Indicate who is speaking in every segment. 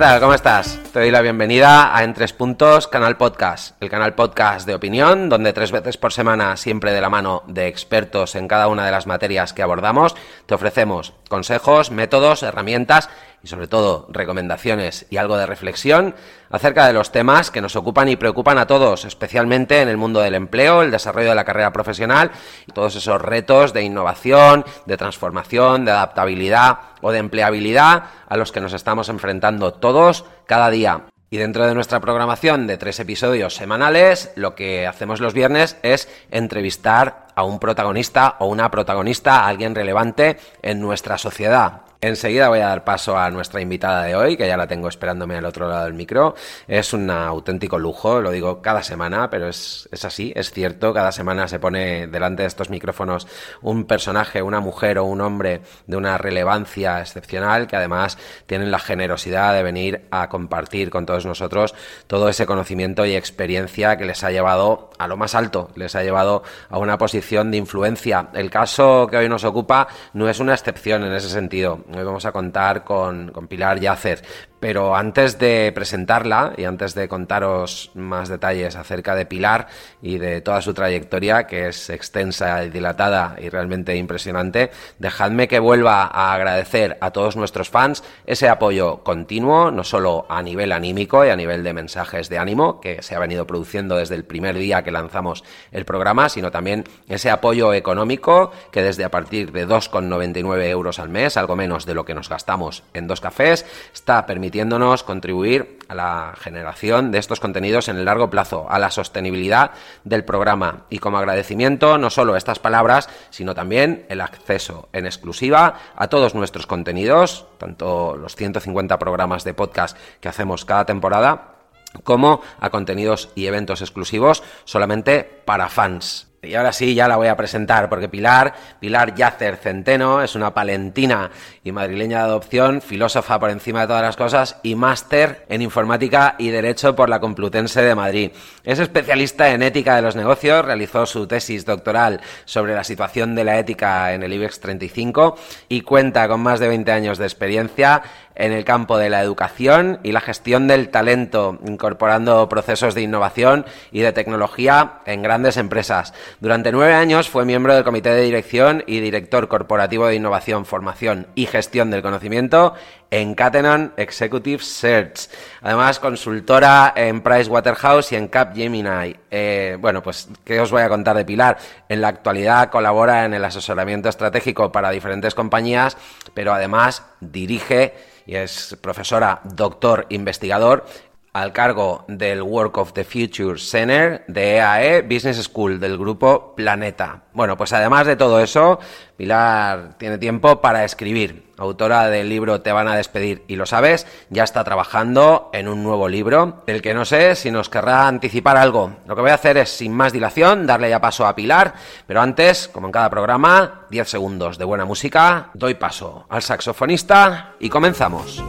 Speaker 1: ¿Qué tal? ¿Cómo estás? Te doy la bienvenida a En Tres Puntos Canal Podcast, el canal podcast de opinión, donde tres veces por semana, siempre de la mano de expertos en cada una de las materias que abordamos, te ofrecemos consejos, métodos, herramientas y sobre todo recomendaciones y algo de reflexión acerca de los temas que nos ocupan y preocupan a todos, especialmente en el mundo del empleo, el desarrollo de la carrera profesional y todos esos retos de innovación, de transformación, de adaptabilidad o de empleabilidad a los que nos estamos enfrentando todos cada día. Y dentro de nuestra programación de tres episodios semanales, lo que hacemos los viernes es entrevistar a un protagonista o una protagonista, a alguien relevante en nuestra sociedad. Enseguida voy a dar paso a nuestra invitada de hoy, que ya la tengo esperándome al otro lado del micro. Es un auténtico lujo, lo digo cada semana, pero es, es, así, es cierto. Cada semana se pone delante de estos micrófonos un personaje, una mujer o un hombre de una relevancia excepcional, que además tienen la generosidad de venir a compartir con todos nosotros todo ese conocimiento y experiencia que les ha llevado a lo más alto, les ha llevado a una posición de influencia. El caso que hoy nos ocupa no es una excepción en ese sentido Hoy vamos a contar con, con Pilar Yacer, pero antes de presentarla y antes de contaros más detalles acerca de Pilar y de toda su trayectoria, que es extensa y dilatada y realmente impresionante, dejadme que vuelva a agradecer a todos nuestros fans ese apoyo continuo, no solo a nivel anímico y a nivel de mensajes de ánimo, que se ha venido produciendo desde el primer día que lanzamos el programa, sino también ese apoyo económico que desde a partir de 2,99 euros al mes, algo menos de lo que nos gastamos en dos cafés, está permitiendo permitiéndonos contribuir a la generación de estos contenidos en el largo plazo, a la sostenibilidad del programa y como agradecimiento no solo estas palabras, sino también el acceso en exclusiva a todos nuestros contenidos, tanto los 150 programas de podcast que hacemos cada temporada, como a contenidos y eventos exclusivos solamente para fans. Y ahora sí, ya la voy a presentar, porque Pilar, Pilar Yacer Centeno, es una palentina y madrileña de adopción, filósofa por encima de todas las cosas y máster en informática y derecho por la Complutense de Madrid. Es especialista en ética de los negocios, realizó su tesis doctoral sobre la situación de la ética en el IBEX 35 y cuenta con más de 20 años de experiencia en el campo de la educación y la gestión del talento, incorporando procesos de innovación y de tecnología en grandes empresas. Durante nueve años fue miembro del comité de dirección y director corporativo de innovación, formación y gestión del conocimiento en Catenan Executive Search. Además, consultora en Pricewaterhouse y en Capgemini. Eh, bueno, pues, ¿qué os voy a contar de Pilar? En la actualidad colabora en el asesoramiento estratégico para diferentes compañías, pero además dirige y es profesora, doctor, investigador al cargo del Work of the Future Center de EAE Business School del grupo Planeta. Bueno, pues además de todo eso, Pilar tiene tiempo para escribir. Autora del libro Te van a despedir y lo sabes, ya está trabajando en un nuevo libro, del que no sé si nos querrá anticipar algo. Lo que voy a hacer es, sin más dilación, darle ya paso a Pilar, pero antes, como en cada programa, 10 segundos de buena música, doy paso al saxofonista y comenzamos.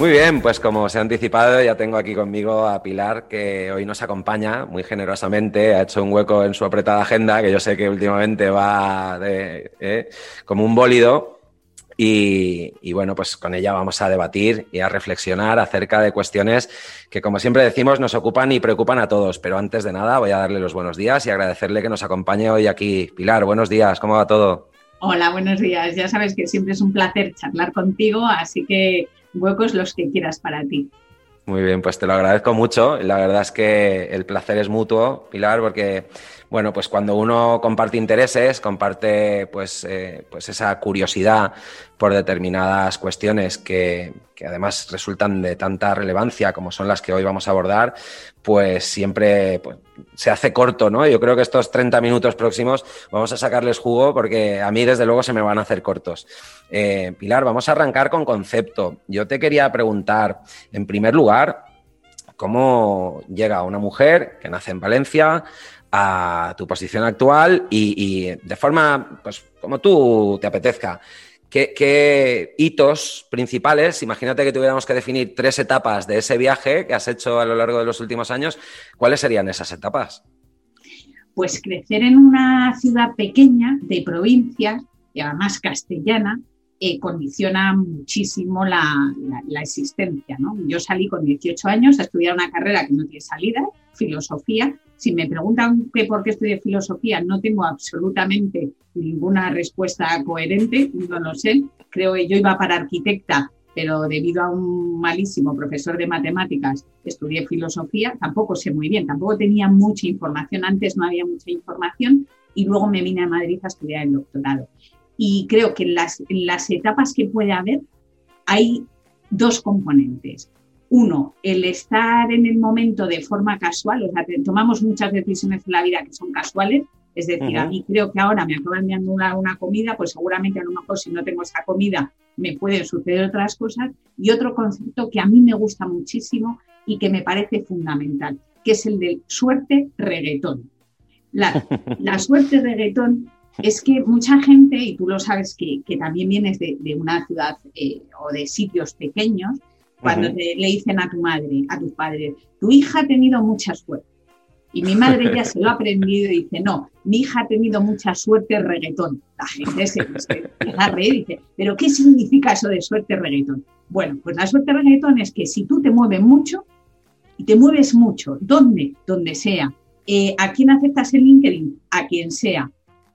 Speaker 1: Muy bien, pues como se ha anticipado, ya tengo aquí conmigo a Pilar, que hoy nos acompaña muy generosamente. Ha hecho un hueco en su apretada agenda, que yo sé que últimamente va de, eh, como un bólido. Y, y, bueno, pues con ella vamos a debatir y a reflexionar acerca de cuestiones que, como siempre decimos, nos ocupan y preocupan a todos. Pero antes de nada, voy a darle los buenos días y agradecerle que nos acompañe hoy aquí. Pilar, buenos días, ¿cómo va todo?
Speaker 2: Hola, buenos días. Ya sabes que siempre es un placer charlar contigo, así que huecos los que quieras para ti.
Speaker 1: Muy bien, pues te lo agradezco mucho. La verdad es que el placer es mutuo, Pilar, porque bueno, pues cuando uno comparte intereses, comparte pues, eh, pues esa curiosidad por determinadas cuestiones que, que, además resultan de tanta relevancia como son las que hoy vamos a abordar, pues siempre pues, se hace corto, ¿no? Yo creo que estos 30 minutos próximos vamos a sacarles jugo porque a mí desde luego se me van a hacer cortos. Eh, Pilar, vamos a arrancar con concepto. Yo te quería preguntar, en primer lugar, ¿cómo llega una mujer que nace en Valencia a tu posición actual y, de forma, pues, como tú te apetezca. ¿Qué, hitos principales? Imagínate que tuviéramos que definir tres etapas de ese viaje que has hecho a lo largo de los últimos años. ¿Cuáles serían esas etapas?
Speaker 2: Pues crecer en una ciudad pequeña de provincias y además castellana eh, condiciona muchísimo la, existencia. ¿no? Yo salí con 18 años a estudiar una carrera que no tiene salida, filosofía. Si me preguntan que por qué estudié filosofía, no tengo absolutamente ninguna respuesta coherente, no lo sé. Creo que yo iba para arquitecta, pero debido a un malísimo profesor de matemáticas estudié filosofía. Tampoco sé muy bien, tampoco tenía mucha información. Antes no había mucha información y luego me vine a Madrid a estudiar el doctorado. Y creo que en las, las etapas que puede haber hay dos componentes. Uno, el estar en el momento de forma casual, o sea, tomamos muchas decisiones en la vida que son casuales, es decir, a mí creo que ahora me acaban de anular una comida, pues seguramente a lo mejor si no tengo esa comida me pueden suceder otras cosas. Y otro concepto que a mí me gusta muchísimo y que me parece fundamental, que es el de suerte reggaetón. La, la suerte reggaetón es que mucha gente, y tú lo sabes que, también vienes de, una ciudad eh, o de sitios pequeños, cuando le dicen a tu madre, a tu padre, tu hija ha tenido mucha suerte. Y mi madre ya se lo ha aprendido y dice, no, mi hija ha tenido mucha suerte reggaetón. La gente se, se a reír y dice, pero ¿qué significa eso de suerte reggaetón? Bueno, pues la suerte reggaetón es que si tú te mueves mucho, y te mueves mucho, ¿dónde? Donde sea. Eh, ¿A quién aceptas en LinkedIn? A quien sea.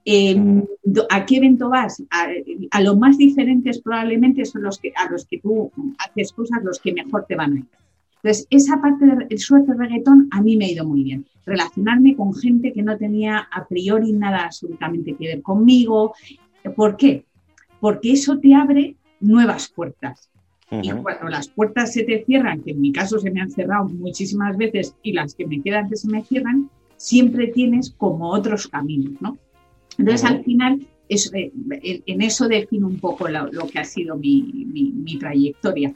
Speaker 2: Em, ¿A qué evento vas? A, los más diferentes probablemente son los que, a los que tú haces cosas los que mejor te van a ir. Entonces, esa parte del suerte reggaetón a mí me ha ido muy bien. Relacionarme con gente que no tenía a priori nada absolutamente que ver conmigo. ¿Por qué? Porque eso te abre nuevas puertas. Y cuando las puertas se te cierran, que en mi caso se me han cerrado muchísimas veces y las que me quedan que se me cierran, siempre tienes como otros caminos, ¿no? Entonces, al final, eh, en eso defino un poco lo, que ha sido mi, trayectoria.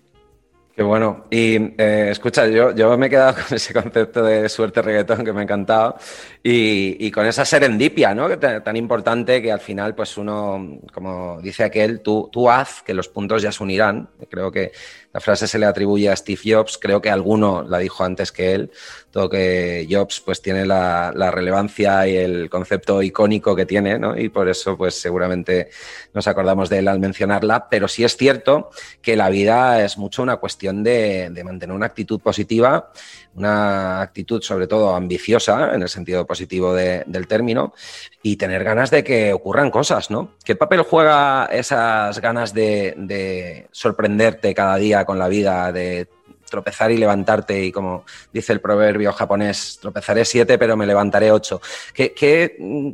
Speaker 1: Qué bueno. Y eh, escucha, yo, yo me he quedado con ese concepto de suerte reggaetón que me ha encantado y, con esa serendipia, ¿no? Tan, importante que al final, pues uno, como dice aquel, tú, tú haz que los puntos ya se unirán. Creo que frase se le atribuye a Steve Jobs, creo que alguno la dijo antes que él, todo que Jobs pues tiene la, relevancia y el concepto icónico que tiene, ¿no? Y por eso pues seguramente nos acordamos de él al mencionarla, pero sí es cierto que la vida es mucho una cuestión de, mantener una actitud positiva, una actitud sobre todo ambiciosa en el sentido positivo del término y tener ganas de que ocurran cosas, ¿no? ¿Qué papel juega esas ganas de, de sorprenderte cada día? Con la vida, de tropezar y levantarte, y como dice el proverbio japonés, tropezaré siete, pero me levantaré ocho. ¿Qué, mm,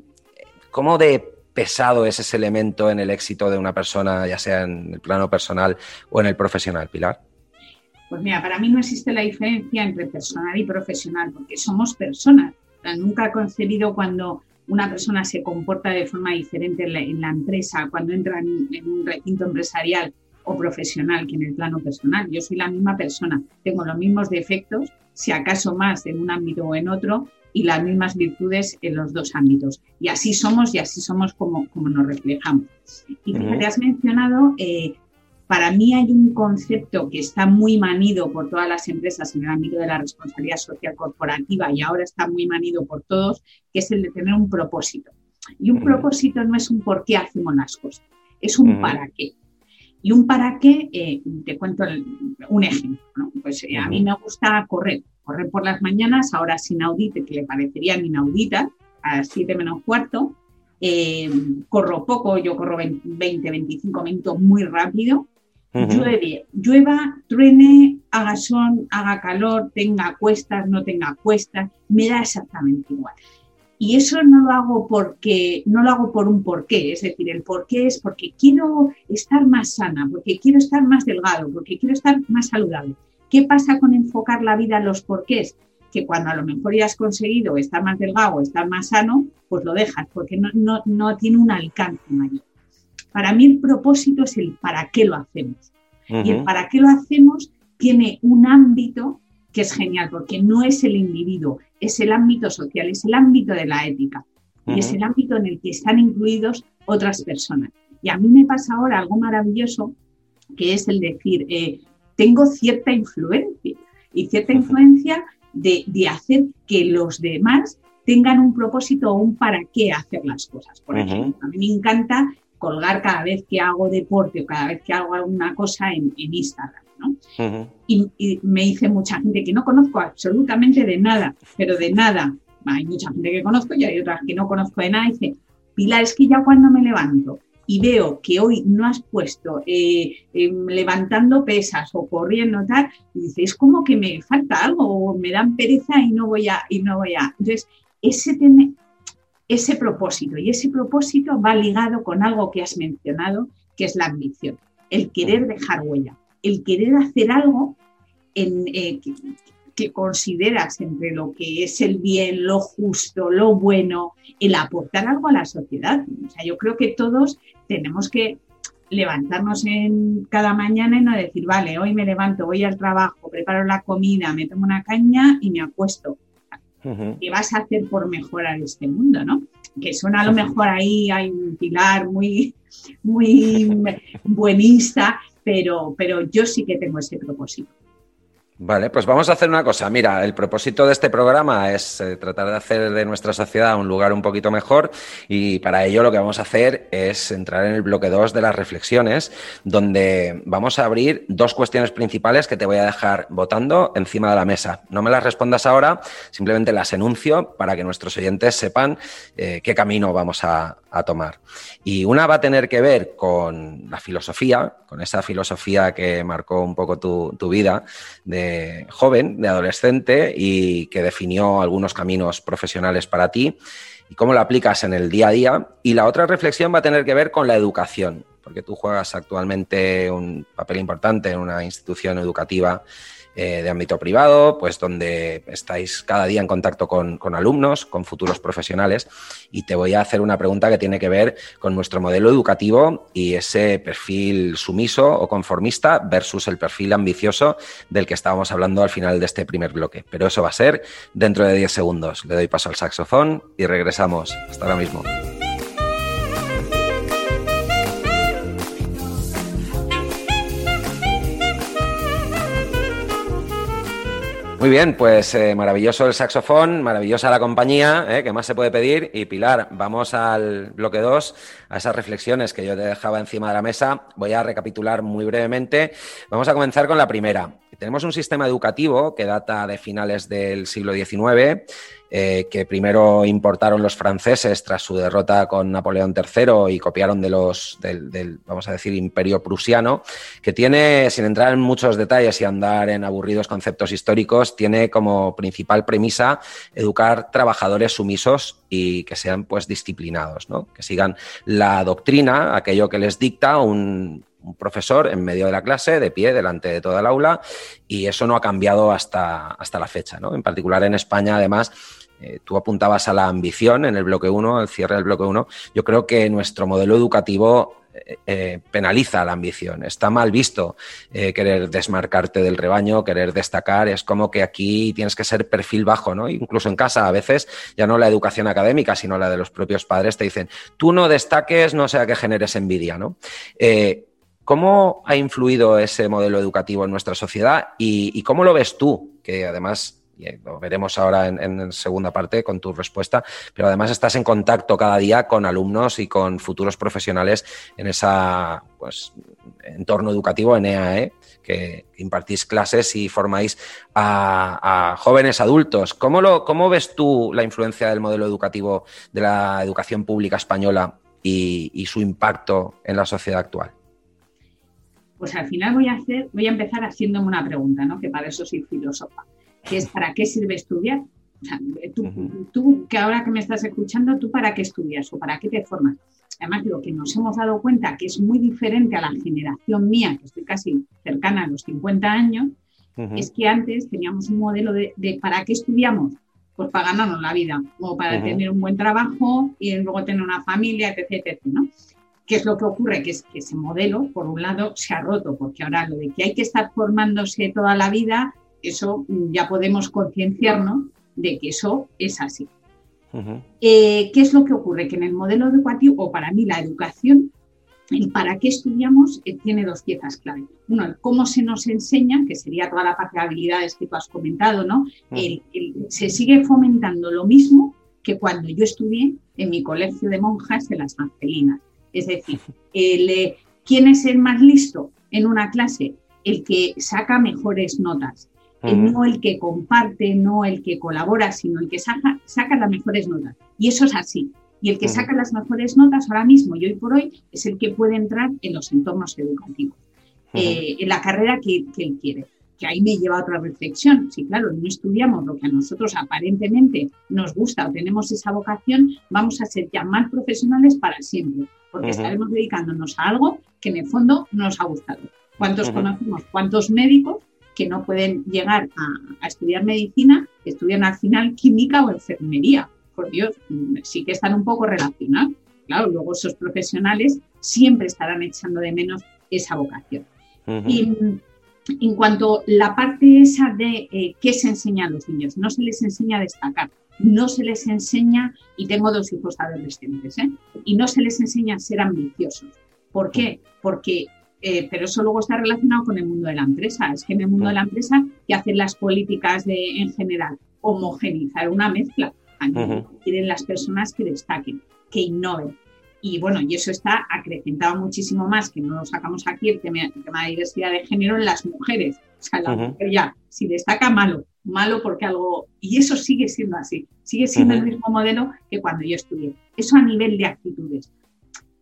Speaker 1: cómo de pesado es ese elemento en el éxito de una persona, ya sea en el plano personal o en el profesional, Pilar?
Speaker 2: Pues mira, para mí no existe la diferencia entre personal y profesional, porque somos personas. nunca he concebido cuando una persona se comporta de forma diferente en la, empresa, cuando entra en un recinto empresarial o profesional que en el plano personal. Yo soy la misma persona, tengo los mismos defectos, si acaso más en un ámbito o en otro, y las mismas virtudes en los dos ámbitos. Y así somos y así somos como, como nos reflejamos. Y te has mencionado, eh, para mí hay un concepto que está muy manido por todas las empresas en el ámbito de la responsabilidad social corporativa y ahora está muy manido por todos, que es el de tener un propósito. Y un propósito no es un por qué hacemos las cosas, es un para qué. Y un para qué, eh, te cuento un ejemplo. Pues eh, a mí me gusta correr, correr por las mañanas, ahora sin audite, que le parecerían inauditas, a las 7 menos cuarto. Eh, corro poco, yo corro 20, 25 minutos muy rápido. Llueve, llueva, truene, haga sol, haga calor, tenga cuestas, no tenga cuestas, me da exactamente igual. Y eso no lo hago porque no lo hago por un porqué, es decir, el porqué es porque quiero estar más sana, porque quiero estar más delgado, porque quiero estar más saludable. ¿Qué pasa con enfocar la vida en los porqués? Que cuando a lo mejor ya has conseguido estar más delgado, estar más sano, pues lo dejas, porque no, no, no tiene un alcance mayor. Para mí el propósito es el para qué lo hacemos. Y el para qué lo hacemos tiene un ámbito que es genial, porque no es el individuo, es el ámbito social, es el ámbito de la ética y es el ámbito en el que están incluidos otras personas. Y a mí me pasa ahora algo maravilloso, que es el decir, eh, tengo cierta influencia y cierta influencia de, hacer que los demás tengan un propósito o un para qué hacer las cosas. Por ejemplo, a mí me encanta colgar cada vez que hago deporte o cada vez que hago alguna cosa en, Instagram. ¿No? y, me dice mucha gente que no conozco absolutamente de nada, pero de nada. Hay mucha gente que conozco y hay otras que no conozco de nada. Y dice, Pilar, es que ya cuando me levanto y veo que hoy no has puesto eh, em, levantando pesas o corriendo tal, y dice, es como que me falta algo o me dan pereza y no voy a, y no voy a. Entonces, ese, ese propósito y ese propósito va ligado con algo que has mencionado, que es la ambición, el querer dejar huella, el querer hacer algo en, eh, que consideras entre lo que es el bien, lo justo, lo bueno, el aportar algo a la sociedad. O sea, yo creo que todos tenemos que levantarnos en cada mañana y no decir, vale, hoy me levanto, voy al trabajo, preparo la comida, me tomo una caña y me acuesto. ¿Qué vas a hacer por mejorar este mundo, no? Que suena a lo mejor ahí hay un pilar muy, muy buenista, pero, pero yo sí que tengo ese propósito.
Speaker 1: Vale, pues vamos a hacer una cosa. Mira, el propósito de este programa es eh, tratar de hacer de nuestra sociedad un lugar un poquito mejor y para ello lo que vamos a hacer es entrar en el bloque 2 de las reflexiones, donde vamos a abrir dos cuestiones principales que te voy a dejar votando encima de la mesa. No me las respondas ahora, simplemente las enuncio para que nuestros oyentes sepan eh, qué camino vamos a, a tomar. Y una va a tener que ver con la filosofía, con esa filosofía que marcó un poco tu, vida de joven, de adolescente y que definió algunos caminos profesionales para ti y cómo la aplicas en el día a día. Y la otra reflexión va a tener que ver con la educación, porque tú juegas actualmente un papel importante en una institución educativa eh, de ámbito privado, pues donde estáis cada día en contacto con, alumnos, con futuros profesionales, y te voy a hacer una pregunta que tiene que ver con nuestro modelo educativo y ese perfil sumiso o conformista versus el perfil ambicioso del que estábamos hablando al final de este primer bloque. Pero eso va a ser dentro de 10 segundos. Le doy paso al saxofón y regresamos. Hasta ahora mismo. Muy bien, pues eh, maravilloso el saxofón, maravillosa la compañía, eh, que más se puede pedir. Y Pilar, vamos al bloque 2, a esas reflexiones que yo te dejaba encima de la mesa. Voy a recapitular muy brevemente. Vamos a comenzar con la primera. Tenemos un sistema educativo que data de finales del siglo XIX eh, que primero importaron los franceses tras su derrota con Napoleón III y copiaron de los del, vamos a decir, imperio prusiano, que tiene, sin entrar en muchos detalles y andar en aburridos conceptos históricos, tiene como principal premisa educar trabajadores sumisos y que sean pues disciplinados, ¿no? que sigan la doctrina, aquello que les dicta un, profesor en medio de la clase, de pie, delante de toda el aula, y eso no ha cambiado hasta, hasta la fecha. ¿no? En particular en España, además, eh, tú apuntabas a la ambición en el bloque 1, al cierre del bloque 1. Yo creo que nuestro modelo educativo eh, eh, penaliza la ambición. Está mal visto querer desmarcarte del rebaño, querer destacar. Es como que aquí tienes que ser perfil bajo, ¿no? Incluso en casa a veces, ya no la educación académica, sino la de los propios padres, te dicen, tú no destaques, no sea que generes envidia, ¿no? ¿Cómo ha influido ese modelo educativo en nuestra sociedad y cómo lo ves tú? Que además y lo veremos ahora en, segunda parte con tu respuesta, pero además estás en contacto cada día con alumnos y con futuros profesionales en ese pues, entorno educativo en EAE, que impartís clases y formáis a, jóvenes adultos. ¿Cómo, lo, ¿Cómo ves tú la influencia del modelo educativo de la educación pública española y, y su impacto en la sociedad actual?
Speaker 2: Pues al final voy a hacer, voy a empezar haciéndome una pregunta, ¿no? Que para eso soy filósofa que es para qué sirve estudiar. tú, que ahora que me estás escuchando, ¿tú para qué estudias o para qué te formas? Además, lo que nos hemos dado cuenta que es muy diferente a la generación mía, que estoy casi cercana a los 50 años, es que antes teníamos un modelo de, ¿para qué estudiamos? Pues para ganarnos la vida o para tener un buen trabajo y luego tener una familia, etc. etc ¿no? ¿Qué es lo que ocurre? Que es que ese modelo, por un lado, se ha roto, porque ahora lo de que hay que estar formándose toda la vida eso ya podemos concienciarnos de que eso es así. Eh, ¿Qué es lo que ocurre? Que en el modelo educativo, o para mí la educación, el para qué estudiamos eh, tiene dos piezas clave. Uno, el cómo se nos enseña, que sería toda la parte de habilidades que tú has comentado, ¿no? se sigue fomentando lo mismo que cuando yo estudié en mi colegio de monjas de las Angelinas. Es decir, el, ¿quién es el más listo en una clase? El que saca mejores notas. No el que comparte, no el que colabora, sino el que saca, saca las mejores notas. Y eso es así. Y el que saca las mejores notas ahora mismo y hoy por hoy es el que puede entrar en los entornos educativos, eh, en la carrera que, él quiere. Que ahí me lleva a otra reflexión. Si, claro, no estudiamos lo que a nosotros aparentemente nos gusta o tenemos esa vocación, vamos a ser ya más profesionales para siempre, porque estaremos dedicándonos a algo que en el fondo nos ha gustado. ¿Cuántos conocemos? ¿Cuántos médicos que no pueden llegar a, a, estudiar medicina, estudian al final química o enfermería? por Dios, sí que están un poco relacionados. Claro, luego esos profesionales siempre estarán echando de menos esa vocación. Y en cuanto a la parte esa de eh, qué se enseña a los niños, no se les enseña a destacar, no se les enseña, y tengo dos hijos adolescentes, ¿eh? y no se les enseña a ser ambiciosos. ¿Por qué? Porque, eh, pero eso luego está relacionado con el mundo de la empresa. Es que en el mundo de la empresa, que hacen las políticas de, en general? Homogenizar una mezcla quieren las personas que destaquen, que innoven. Y bueno, y eso está acrecentado muchísimo más, que no lo sacamos aquí, el tema, de diversidad de género en las mujeres. O sea, la mujer ya, si destaca, malo, malo porque algo... Y eso sigue siendo así, sigue siendo el mismo modelo que cuando yo estudié. Eso a nivel de actitudes.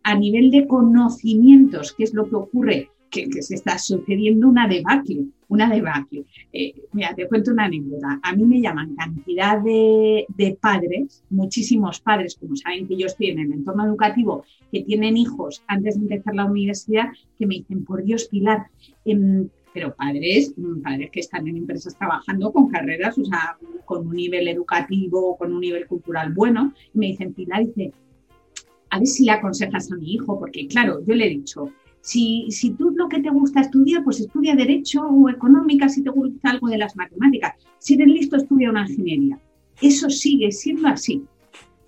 Speaker 2: A nivel de conocimientos, ¿qué es lo que ocurre? que, se está sucediendo una debacle, una debacle. Eh, mira, te cuento una anécdota. A mí me llaman cantidad de, padres, muchísimos padres, como saben que yo estoy en el entorno educativo, que tienen hijos antes de empezar la universidad, que me dicen, por Dios, Pilar, em, pero padres, mm, padres que están en empresas trabajando con carreras, o sea, con un nivel educativo, con un nivel cultural bueno, y me dicen, Pilar, dice, a ver si le aconsejas a mi hijo, porque claro, yo le he dicho, si, si tú lo que te gusta estudiar, pues estudia Derecho o Económica, si te gusta algo de las matemáticas. Si eres listo, estudia una ingeniería. Eso sigue siendo así.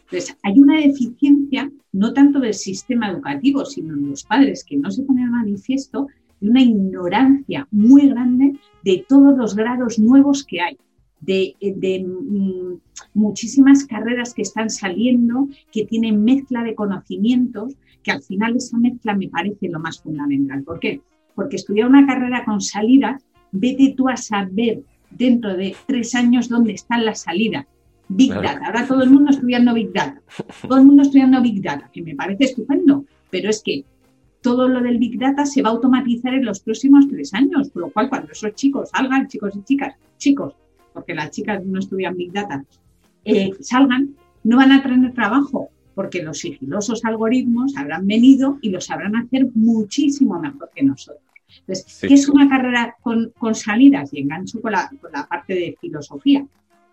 Speaker 2: Entonces, hay una deficiencia no tanto del sistema educativo, sino en los padres que no se ponen a manifiesto y una ignorancia muy grande de todos los grados nuevos que hay, de, de mm, muchísimas carreras que están saliendo, que tienen mezcla de conocimientos, que al final esa mezcla me parece lo más fundamental. ¿Por qué? Porque estudiar una carrera con salidas, vete tú a saber dentro de tres años dónde están las salidas. Big Data. Ahora todo el mundo estudiando Big Data. Todo el mundo estudiando Big Data, que me parece estupendo, pero es que todo lo del Big Data se va a automatizar en los próximos tres años, por lo cual cuando esos chicos salgan, chicos y chicas, chicos, porque las chicas no estudian Big Data, eh, salgan, no van a tener trabajo, porque los sigilosos algoritmos habrán venido y lo sabrán hacer muchísimo mejor que nosotros. Entonces, ¿qué es una carrera con, salidas? Y engancho con la, parte de filosofía.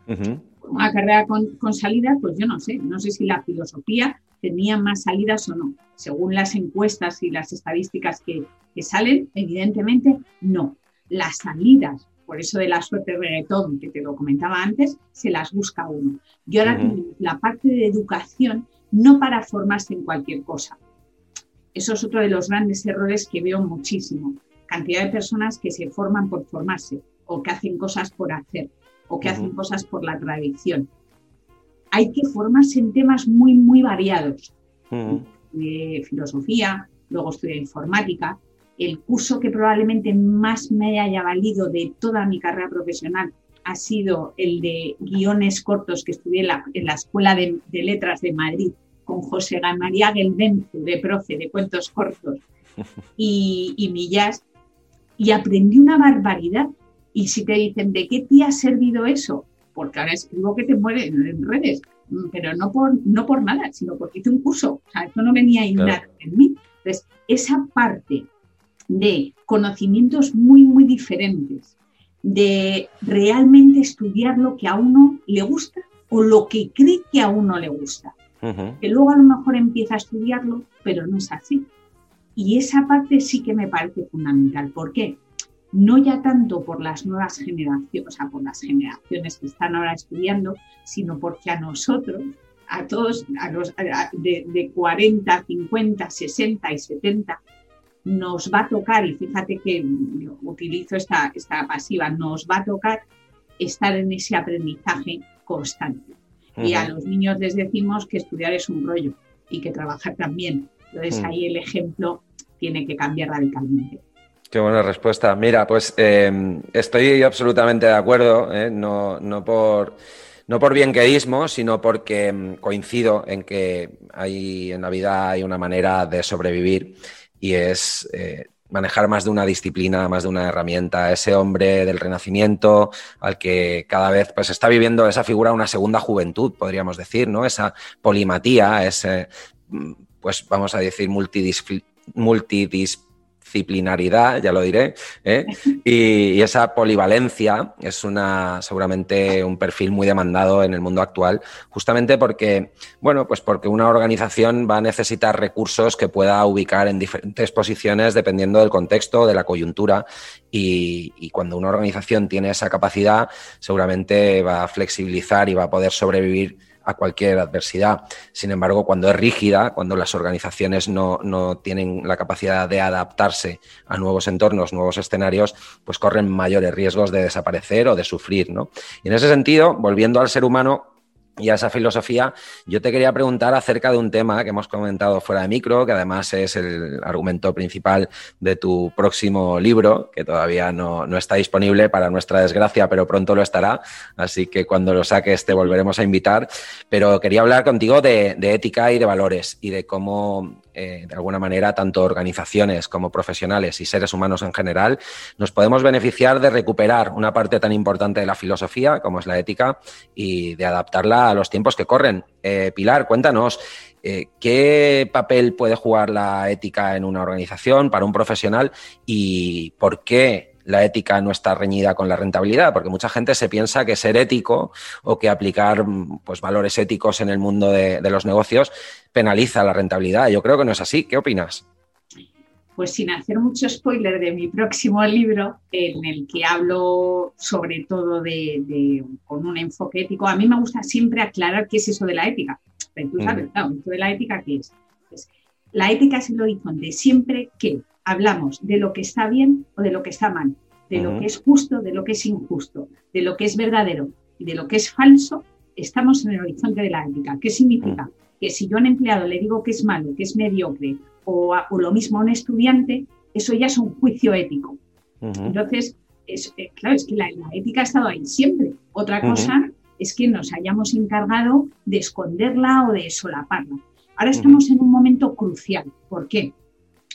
Speaker 2: Una carrera con, salidas, pues yo no sé, no sé si la filosofía tenía más salidas o no. Según las encuestas y las estadísticas que, salen, evidentemente no. Las salidas, por eso de la suerte reggaetón que te lo comentaba antes, se las busca uno. Y ahora la parte de educación no para formarse en cualquier cosa. Eso es otro de los grandes errores que veo muchísimo. Cantidad de personas que se forman por formarse o que hacen cosas por hacer o que hacen cosas por la tradición. Hay que formarse en temas muy, muy variados. De filosofía, luego estudié informática. El curso que probablemente más me haya valido de toda mi carrera profesional ha sido el de guiones cortos que estudié en la, Escuela de, Letras de Madrid con José María Gelbenzu, de profe de cuentos cortos, y, y Millas, y aprendí una barbaridad. Y si te dicen, ¿de qué te ha servido eso? Porque ahora escribo que te mueren en redes, pero no por, no por nada, sino porque hice un curso. O sea, esto no venía innato en mí. Entonces, esa parte de conocimientos muy, muy diferentes, de realmente estudiar lo que a uno le gusta o lo que cree que a uno le gusta que luego a lo mejor empieza a estudiarlo, pero no es así. Y esa parte sí que me parece fundamental. ¿Por qué? No ya tanto por las nuevas generaciones, o sea, por las generaciones que están ahora estudiando, sino porque a nosotros, a todos, a los de, de 40, 50, 60 y 70, nos va a tocar, y fíjate que utilizo esta, esta pasiva, nos va a tocar estar en ese aprendizaje constante Y a los niños les decimos que estudiar es un rollo y que trabajar también. Entonces mm. ahí el ejemplo tiene que cambiar radicalmente.
Speaker 1: Qué buena respuesta. Mira, pues em, estoy absolutamente de acuerdo, ¿eh? no, no, por, no por bienquedismo, sino porque em, coincido en que hay, en la vida hay una manera de sobrevivir y es eh, manejar más de una disciplina, más de una herramienta. Ese hombre del Renacimiento al que cada vez pues, está viviendo esa figura una segunda juventud, podríamos decir, ¿no? Esa polimatía, ese, pues vamos a decir, multidisciplinaridad disciplinaridad, ya lo diré, ¿eh? y, esa polivalencia es una, seguramente un perfil muy demandado en el mundo actual, justamente porque, bueno, pues porque una organización va a necesitar recursos que pueda ubicar en diferentes posiciones dependiendo del contexto, de la coyuntura, y, y cuando una organización tiene esa capacidad, seguramente va a flexibilizar y va a poder sobrevivir a cualquier adversidad. Sin embargo, cuando es rígida, cuando las organizaciones no, no, tienen la capacidad de adaptarse a nuevos entornos, nuevos escenarios, pues corren mayores riesgos de desaparecer o de sufrir. ¿no? Y en ese sentido, volviendo al ser humano, y a esa filosofía, yo te quería preguntar acerca de un tema que hemos comentado fuera de micro, que además es el argumento principal de tu próximo libro, que todavía no, está disponible para nuestra desgracia, pero pronto lo estará, así que cuando lo saques te volveremos a invitar. Pero quería hablar contigo de, de ética y de valores y de cómo eh, de alguna manera, tanto organizaciones como profesionales y seres humanos en general, nos podemos beneficiar de recuperar una parte tan importante de la filosofía como es la ética y de adaptarla a los tiempos que corren. Eh, Pilar, cuéntanos. Eh, ¿Qué papel puede jugar la ética en una organización para un profesional y por qué la ética no está reñida con la rentabilidad, porque mucha gente se piensa que ser ético o que aplicar pues, valores éticos en el mundo de, los negocios penaliza la rentabilidad. Yo creo que no es así. ¿Qué opinas?
Speaker 2: Pues sin hacer mucho spoiler de mi próximo libro, en el que hablo sobre todo de, con un enfoque ético, a mí me gusta siempre aclarar qué es eso de la ética. Pero tú sabes, claro, de la ética, ¿qué es? Pues, la ética es el horizonte siempre que hablamos de lo que está bien o de lo que está mal, de lo que es justo, de lo que es injusto, de lo que es verdadero y de lo que es falso, estamos en el horizonte de la ética. ¿Qué significa? Que si yo a un empleado le digo que es malo, que es mediocre, o, lo mismo a un estudiante, eso ya es un juicio ético. Entonces, es, eh, claro, es que la, ética ha estado ahí siempre. Otra cosa es que nos hayamos encargado de esconderla o de solaparla. Ahora estamos en un momento crucial. ¿Por qué?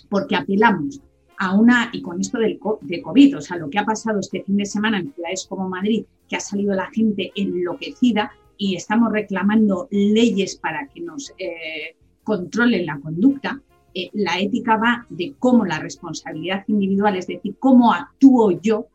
Speaker 2: Porque apelamos a una, y con esto del, de COVID, o sea, lo que ha pasado este fin de semana en ciudades como Madrid, que ha salido la gente enloquecida y estamos reclamando leyes para que nos eh, controlen la conducta, eh, la ética va de cómo la responsabilidad individual, es decir, cómo actúo yo,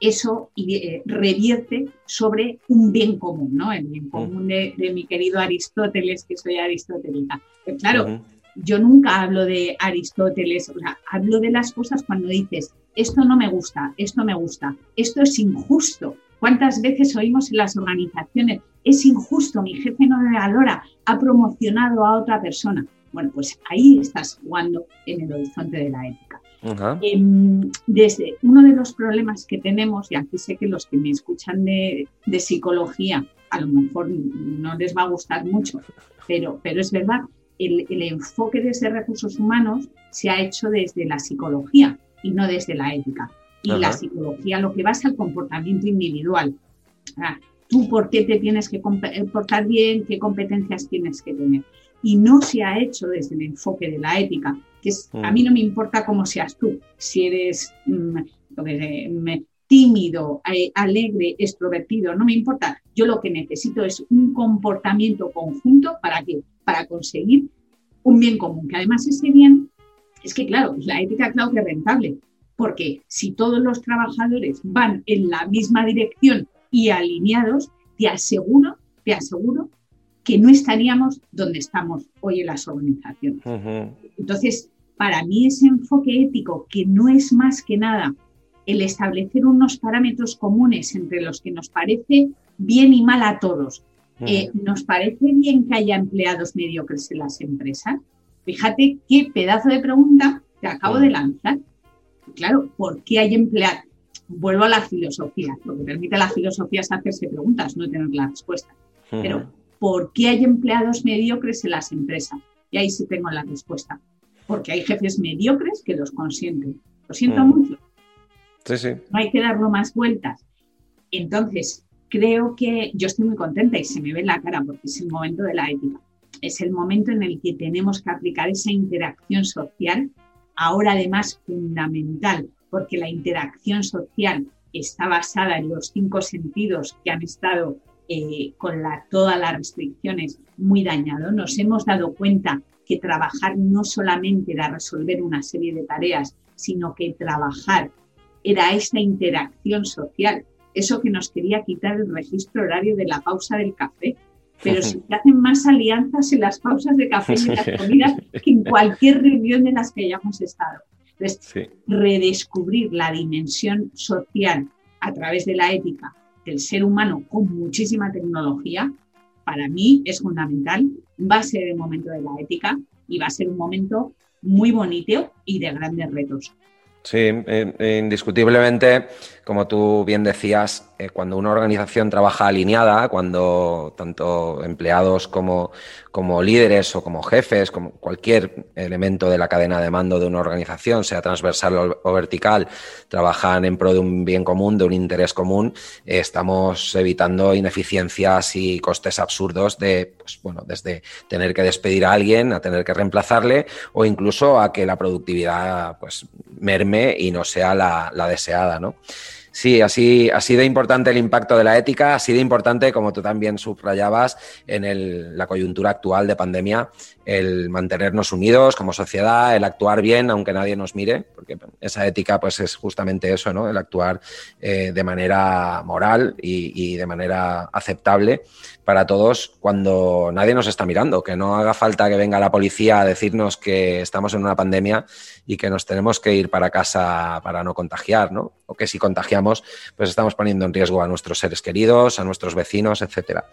Speaker 2: eso eh, revierte sobre un bien común, ¿no? El bien común de, mi querido Aristóteles, que soy aristotélica. claro, yo nunca hablo de Aristóteles, o sea, hablo de las cosas cuando dices, esto no me gusta, esto me gusta, esto es injusto. ¿Cuántas veces oímos en las organizaciones, es injusto, mi jefe no me valora, ha promocionado a otra persona? Bueno, pues ahí estás jugando en el horizonte de la ética. Em, desde uno de los problemas que tenemos, y aquí sé que los que me escuchan de, de, psicología a lo mejor no les va a gustar mucho, pero, pero es verdad, el, enfoque desde recursos humanos se ha hecho desde la psicología y no desde la ética. Y la psicología lo que va es al comportamiento individual. Tú por qué te tienes que comportar bien, qué competencias tienes que tener. Y no se ha hecho desde el enfoque de la ética, que es, a mí no me importa cómo seas tú, si eres mm, tímido, eh, alegre, extrovertido, no me importa. Yo lo que necesito es un comportamiento conjunto para que para conseguir un bien común, que además ese bien es que, claro, la ética, claro que es rentable, porque si todos los trabajadores van en la misma dirección y alineados, te aseguro, te aseguro que no estaríamos donde estamos hoy en las organizaciones. Entonces, para mí ese enfoque ético, que no es más que nada el establecer unos parámetros comunes entre los que nos parece bien y mal a todos, eh, ¿Nos parece bien que haya empleados mediocres en las empresas? Fíjate qué pedazo de pregunta te acabo de lanzar. Claro, ¿por qué hay empleados? Vuelvo a la filosofía. Lo que permite la filosofía es hacerse preguntas, no tener la respuesta. Pero, ¿por qué hay empleados mediocres en las empresas? Y ahí sí tengo la respuesta. Porque hay jefes mediocres que los consienten. Lo siento mucho. No hay que darlo más vueltas. Entonces, creo que yo estoy muy contenta y se me ve en la cara porque es el momento de la ética. Es el momento en el que tenemos que aplicar esa interacción social, ahora además fundamental, porque la interacción social está basada en los cinco sentidos que han estado eh, con la, todas las restricciones muy dañados. Nos hemos dado cuenta que trabajar no solamente era resolver una serie de tareas, sino que trabajar era esta interacción social, eso que nos quería quitar el registro horario de la pausa del café. Pero si se hacen más alianzas en las pausas de café y en las comidas que en cualquier reunión de las que hayamos estado. Entonces, redescubrir la dimensión social a través de la ética del ser humano con muchísima tecnología, para mí es fundamental. Va a ser el momento de la ética y va a ser un momento muy bonito y de grandes retos.
Speaker 1: Sí, eh, indiscutiblemente, como tú bien decías, eh, cuando una organización trabaja alineada, cuando tanto empleados como, como líderes o como jefes, como cualquier elemento de la cadena de mando de una organización, sea transversal o, vertical, trabajan en pro de un bien común, de un interés común, eh, estamos evitando ineficiencias y costes absurdos de, pues, bueno, desde tener que despedir a alguien, a tener que reemplazarle o incluso a que la productividad pues, merme y no sea la, la deseada, ¿no? Sí, así, así de importante el impacto de la ética, así de importante, como tú también subrayabas, en la coyuntura actual de pandemia, el mantenernos unidos como sociedad, el actuar bien aunque nadie nos mire, porque esa ética pues es justamente eso, ¿no? El actuar eh, de manera moral y, de manera aceptable para todos cuando nadie nos está mirando, que no haga falta que venga la policía a decirnos que estamos en una pandemia y que nos tenemos que ir para casa para no contagiar, ¿no? O que si contagiamos, pues estamos poniendo en riesgo a nuestros seres queridos, a nuestros vecinos, etcétera.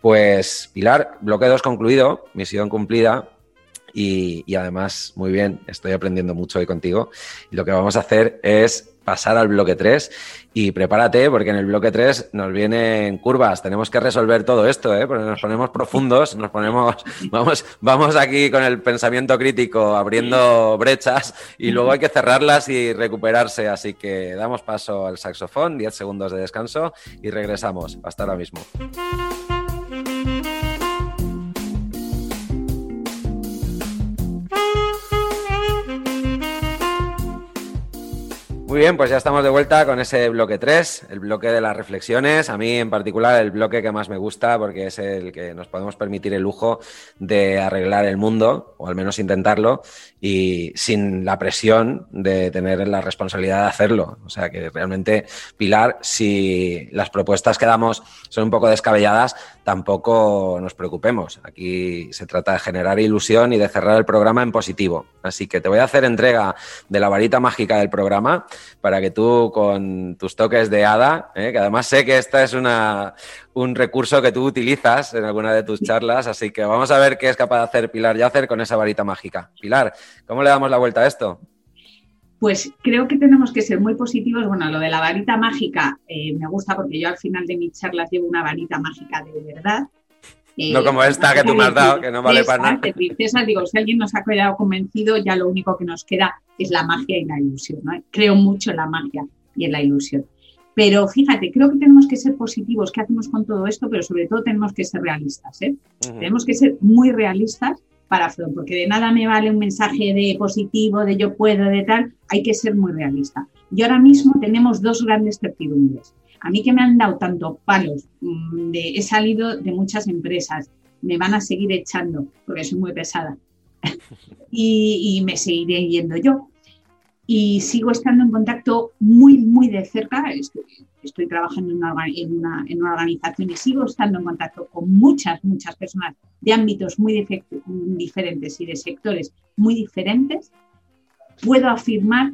Speaker 1: Pues Pilar, bloque 2 concluido, misión cumplida y, además, muy bien, estoy aprendiendo mucho hoy contigo. Y lo que vamos a hacer es pasar al bloque 3 y prepárate porque en el bloque 3 nos vienen curvas, tenemos que resolver todo esto, ¿eh? porque nos ponemos profundos, nos ponemos, vamos, vamos aquí con el pensamiento crítico abriendo brechas y luego hay que cerrarlas y recuperarse, así que damos paso al saxofón, 10 segundos de descanso y regresamos. Hasta ahora mismo. Muy bien, pues ya estamos de vuelta con ese bloque 3, el bloque de las reflexiones. A mí en particular el bloque que más me gusta porque es el que nos podemos permitir el lujo de arreglar el mundo, o al menos intentarlo, y sin la presión de tener la responsabilidad de hacerlo. O sea que realmente, Pilar, si las propuestas que damos son un poco descabelladas, tampoco nos preocupemos. Aquí se trata de generar ilusión y de cerrar el programa en positivo. Así que te voy a hacer entrega de la varita mágica del programa para que tú con tus toques de hada, ¿eh? que además sé que esta es una, un recurso que tú utilizas en alguna de tus charlas, así que vamos a ver qué es capaz de hacer Pilar Yacer con esa varita mágica. Pilar, ¿cómo le damos la vuelta a esto?
Speaker 2: Pues creo que tenemos que ser muy positivos. Bueno, lo de la varita mágica eh, me gusta porque yo al final de mis charlas llevo una varita mágica de verdad
Speaker 1: no eh, como esta que tú me has dado, que no vale para nada.
Speaker 2: Princesa, digo, si alguien nos ha quedado convencido, ya lo único que nos queda es la magia y la ilusión. Creo mucho en la magia y en la ilusión. Pero fíjate, creo que tenemos que ser positivos. ¿Qué hacemos con todo esto? Pero sobre todo tenemos que ser realistas. ¿eh? Tenemos que ser muy realistas para porque de nada me vale un mensaje de positivo, de yo puedo, de tal. Hay que ser muy realista. Y ahora mismo tenemos dos grandes certidumbres. A mí que me han dado tantos palos, mm, de, he salido de muchas empresas, me van a seguir echando porque soy muy pesada y, me seguiré yendo yo. Y sigo estando en contacto muy, muy de cerca. Estoy, trabajando en una, en, una, en una, organización y sigo estando en contacto con muchas, muchas personas de ámbitos muy diferentes y de sectores muy diferentes. Puedo afirmar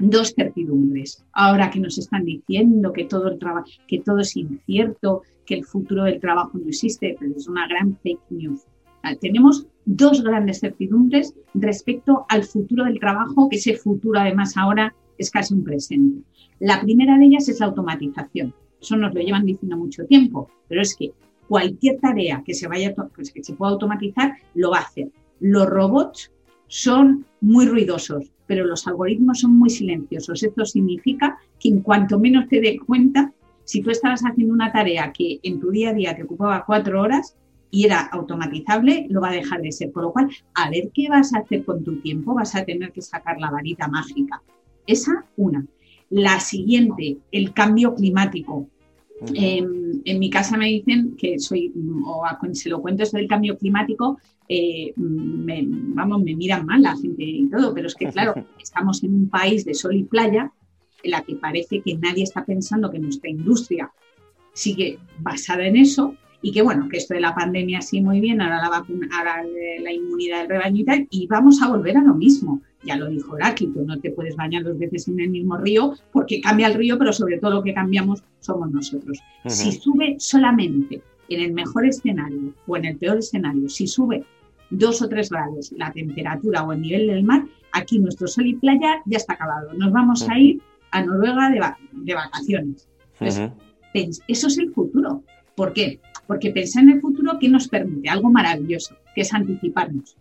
Speaker 2: dos certidumbres. Ahora que nos están diciendo que todo, el que todo es incierto, que el futuro del trabajo no existe, pero es una gran fake news. Ah, tenemos dos grandes certidumbres respecto al futuro del trabajo, que ese futuro además ahora es casi un presente. La primera de ellas es la automatización. Eso nos lo llevan diciendo mucho tiempo, pero es que cualquier tarea que se, vaya, pues, que se pueda automatizar, lo va a hacer. Los robots son muy ruidosos, pero los algoritmos son muy silenciosos. Esto significa que en cuanto menos te des cuenta, si tú estabas haciendo una tarea que en tu día a día te ocupaba cuatro horas y era automatizable, lo va a dejar de ser. Por lo cual, a ver qué vas a hacer con tu tiempo, vas a tener que sacar la varita mágica. Esa, una. La siguiente, el cambio climático. En mi casa me dicen que soy, o se lo cuento eso del cambio climático, eh, me, vamos, me miran mal la gente y todo, pero es que claro, estamos en un país de sol y playa en la que parece que nadie está pensando que nuestra industria sigue basada en eso y que bueno, que esto de la pandemia sí muy bien, ahora la vacuna, ahora la inmunidad del rebaño y tal, y vamos a volver a lo mismo. Ya lo dijo Heráclito, no te puedes bañar dos veces en el mismo río porque cambia el río, pero sobre todo lo que cambiamos somos nosotros. Si sube solamente en el mejor escenario o en el peor escenario, si sube dos o tres grados la temperatura o el nivel del mar, aquí nuestro sol y playa ya está acabado. Nos vamos a ir a Noruega de, vacaciones. eso es el futuro. ¿Por qué? Porque pensar en el futuro, ¿qué nos permite? Algo maravilloso, que es anticiparnos.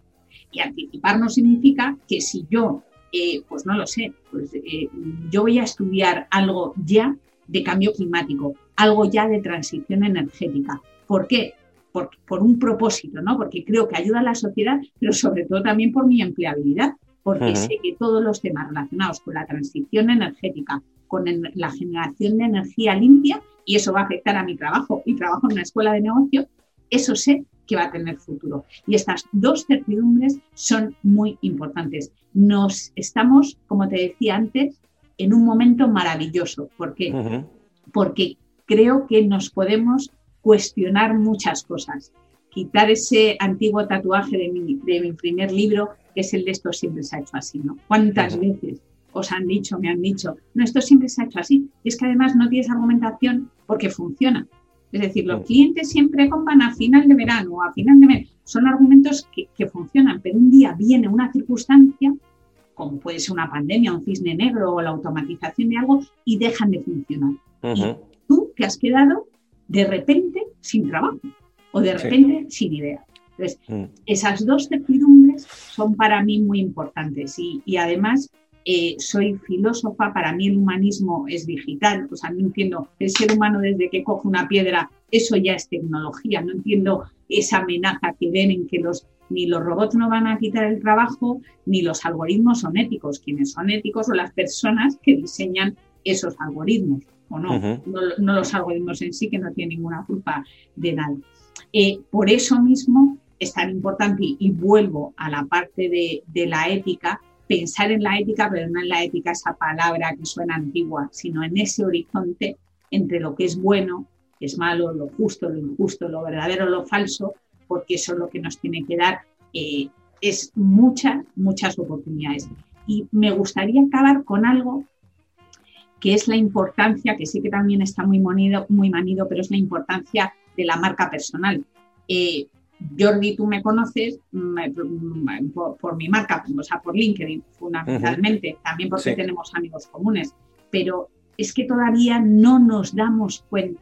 Speaker 2: Y anticiparnos significa que si yo, eh, pues no lo sé, pues eh, yo voy a estudiar algo ya de cambio climático, algo ya de transición energética. ¿Por qué? Por, por, un propósito, ¿no? Porque creo que ayuda a la sociedad, pero sobre todo también por mi empleabilidad porque sé que todos los temas relacionados con la transición energética, con la generación de energía limpia, y eso va a afectar a mi trabajo, y trabajo en una escuela de negocio, eso sé que va a tener futuro. Y estas dos certidumbres son muy importantes. Nos estamos, como te decía antes, en un momento maravilloso. ¿Por qué? Porque creo que nos podemos cuestionar muchas cosas. Quitar ese antiguo tatuaje de mi, de mi primer libro que es el de esto siempre se ha hecho así, ¿no? ¿Cuántas veces os han dicho, me han dicho, no, esto siempre se ha hecho así? Y es que además no tienes argumentación porque funciona. Es decir, los clientes siempre compran a final de verano o a final de mes. Son argumentos que, funcionan, pero un día viene una circunstancia, como puede ser una pandemia, un cisne negro o la automatización de algo, y dejan de funcionar. Y tú te has quedado de repente sin trabajo o de repente sin idea. Entonces, mm. esas dos certidumbres son para mí muy importantes y, además eh, soy filósofa, para mí el humanismo es digital, o sea, no entiendo el ser humano desde que coge una piedra, eso ya es tecnología, no entiendo esa amenaza que ven en que los ni los robots no van a quitar el trabajo, ni los algoritmos son éticos. Quienes son éticos o las personas que diseñan esos algoritmos, o no, no, los algoritmos en sí, que no tienen ninguna culpa de nada. Eh, por eso mismo es tan importante y, vuelvo a la parte de, la ética, pensar en la ética, pero no en la ética esa palabra que suena antigua, sino en ese horizonte entre lo que es bueno, es malo, lo justo, lo injusto, lo verdadero, lo falso, porque eso es lo que nos tiene que dar eh, es muchas, muchas oportunidades. Y me gustaría acabar con algo que es la importancia, que sí que también está muy, manido, muy manido, pero es la importancia de la marca personal. Eh, Jordi, tú me conoces mm, mm, por, mi marca, o sea, por LinkedIn, fundamentalmente, también porque tenemos amigos comunes, pero es que todavía no nos damos cuenta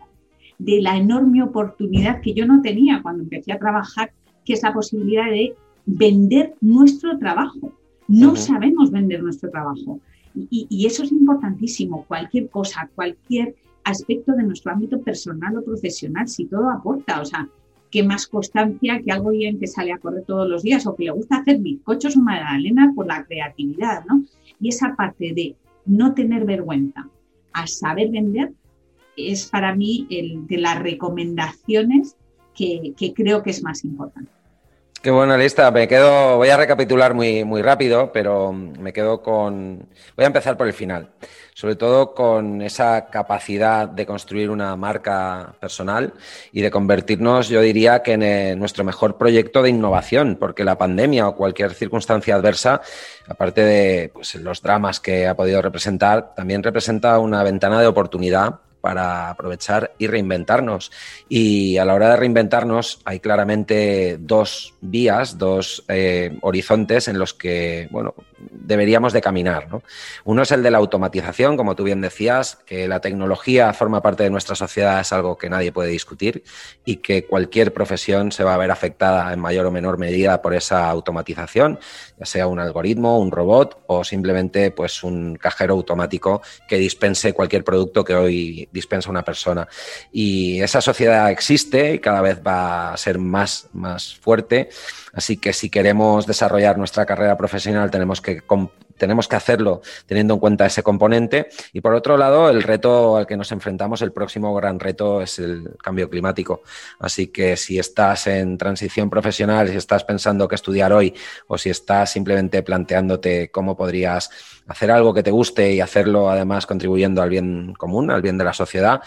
Speaker 2: de la enorme oportunidad que yo no tenía cuando empecé a trabajar, que es la posibilidad de vender nuestro trabajo. No sabemos vender nuestro trabajo. Y, y, eso es importantísimo. Cualquier cosa, cualquier aspecto de nuestro ámbito personal o profesional, si todo aporta. O sea, que más constancia que algo bien que sale a correr todos los días o que le gusta hacer bizcochos o magdalenas por la creatividad, ¿no? Y esa parte de no tener vergüenza a saber vender es para mí el de las recomendaciones que, que creo que es más importante.
Speaker 1: Qué buena lista. Me quedo, voy a recapitular muy, muy rápido, pero me quedo con. Voy a empezar por el final. Sobre todo con esa capacidad de construir una marca personal y de convertirnos, yo diría, que en eh, nuestro mejor proyecto de innovación, porque la pandemia o cualquier circunstancia adversa, aparte de pues, los dramas que ha podido representar, también representa una ventana de oportunidad para aprovechar y reinventarnos. Y a la hora de reinventarnos hay claramente dos vías, dos eh, horizontes en los que, bueno, deberíamos de caminar. Uno es el de la automatización, como tú bien decías, que la tecnología forma parte de nuestra sociedad, es algo que nadie puede discutir y que cualquier profesión se va a ver afectada en mayor o menor medida por esa automatización, ya sea un algoritmo, un robot o simplemente pues, un cajero automático que dispense cualquier producto que hoy dispensa una persona. Y esa sociedad existe y cada vez va a ser más, más fuerte. Así que si queremos desarrollar nuestra carrera profesional tenemos que tenemos que hacerlo teniendo en cuenta ese componente. Y por otro lado, el reto al que nos enfrentamos, el próximo gran reto es el cambio climático. Así que si estás en transición profesional, si estás pensando qué estudiar hoy o si estás simplemente planteándote cómo podrías hacer algo que te guste y hacerlo además contribuyendo al bien común, al bien de la sociedad,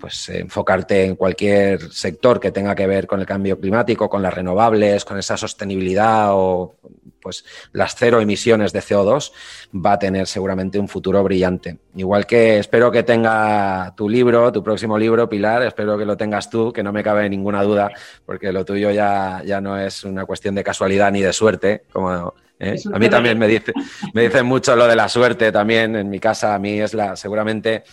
Speaker 1: pues enfocarte en cualquier sector que tenga que ver con el cambio climático, con las renovables, con esa sostenibilidad o pues las cero emisiones de CO2 va a tener seguramente un futuro brillante. Igual que espero que tenga tu libro, tu próximo libro, Pilar, espero que lo tengas tú, que no me cabe ninguna duda, porque lo tuyo ya, ya no es una cuestión de casualidad ni de suerte, como ¿eh? A mí también me dice, me dicen mucho lo de la suerte también. En mi casa, a mí es la, seguramente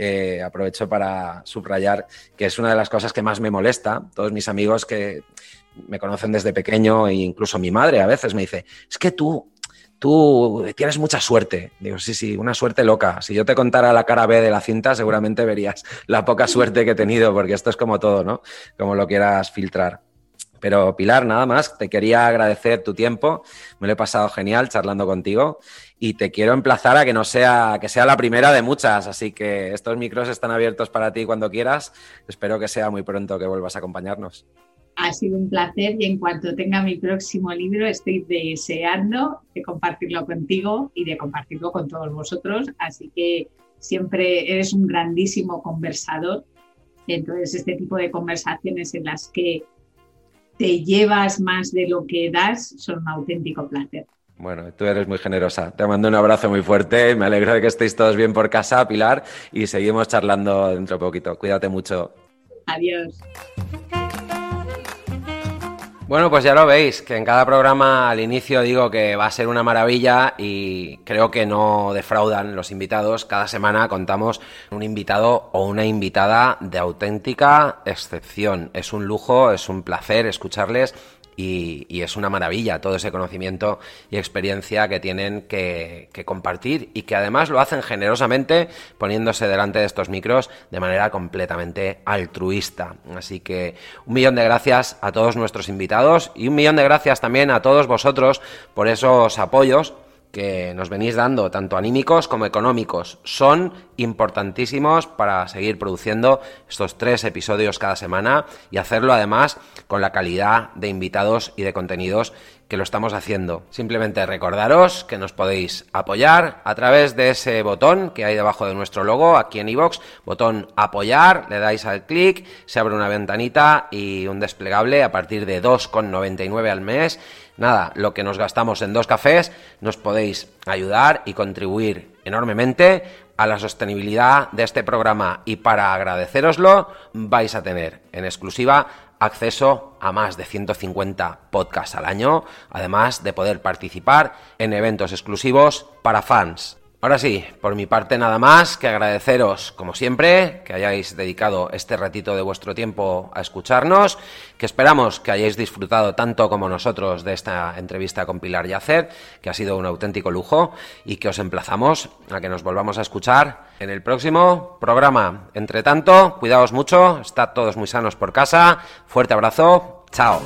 Speaker 1: eh, aprovecho para subrayar que es una de las cosas que más me molesta. Todos mis amigos que me conocen desde pequeño e incluso mi madre a veces me dice, es que tú, tú tienes mucha suerte. Digo, sí, sí, una suerte loca. Si yo te contara la cara B de la cinta, seguramente verías la poca suerte que he tenido, porque esto es como todo, ¿no? Como lo quieras filtrar. Pero Pilar, nada más, te quería agradecer tu tiempo, me lo he pasado genial charlando contigo y te quiero emplazar a que no sea que sea la primera de muchas, así que estos micros están abiertos para ti cuando quieras. Espero que sea muy pronto que vuelvas a acompañarnos.
Speaker 2: Ha sido un placer y en cuanto tenga mi próximo libro estoy deseando de compartirlo contigo y de compartirlo con todos vosotros, así que siempre eres un grandísimo conversador. Entonces, este tipo de conversaciones en las que te llevas más de lo que das son un auténtico placer.
Speaker 1: Bueno, tú eres muy generosa. Te mando un abrazo muy fuerte. Me alegro de que estéis todos bien por casa, Pilar, y seguimos charlando dentro de poquito. Cuídate mucho.
Speaker 2: Adiós.
Speaker 1: Bueno, pues ya lo veis, que en cada programa al inicio digo que va a ser una maravilla y creo que no defraudan los invitados. Cada semana contamos un invitado o una invitada de auténtica excepción. Es un lujo, es un placer escucharles y, es una maravilla todo ese conocimiento y experiencia que tienen que, compartir y que además lo hacen generosamente poniéndose delante de estos micros de manera completamente altruista. Así que un millón de gracias a todos nuestros invitados y un millón de gracias también a todos vosotros por esos apoyos que nos venís dando, tanto anímicos como económicos, son importantísimos para seguir produciendo estos tres episodios cada semana y hacerlo además con la calidad de invitados y de contenidos que lo estamos haciendo. Simplemente recordaros que nos podéis apoyar a través de ese botón que hay debajo de nuestro logo aquí en iVox, botón apoyar, le dais al clic, se abre una ventanita y un desplegable a partir de 2,99 al mes. Nada, lo que nos gastamos en dos cafés, nos podéis ayudar y contribuir enormemente a la sostenibilidad de este programa. Y para agradeceroslo vais a tener en exclusiva acceso a más de 150 podcasts al año, además de poder participar en eventos exclusivos para fans. Ahora sí, por mi parte nada más que agradeceros, como siempre, que hayáis dedicado este ratito de vuestro tiempo a escucharnos, que esperamos que hayáis disfrutado tanto como nosotros de esta entrevista con Pilar Yacer, que ha sido un auténtico lujo, y que os emplazamos a que nos volvamos a escuchar en el próximo programa. Entre tanto, cuidaos mucho, estad todos muy sanos por casa, fuerte abrazo, chao.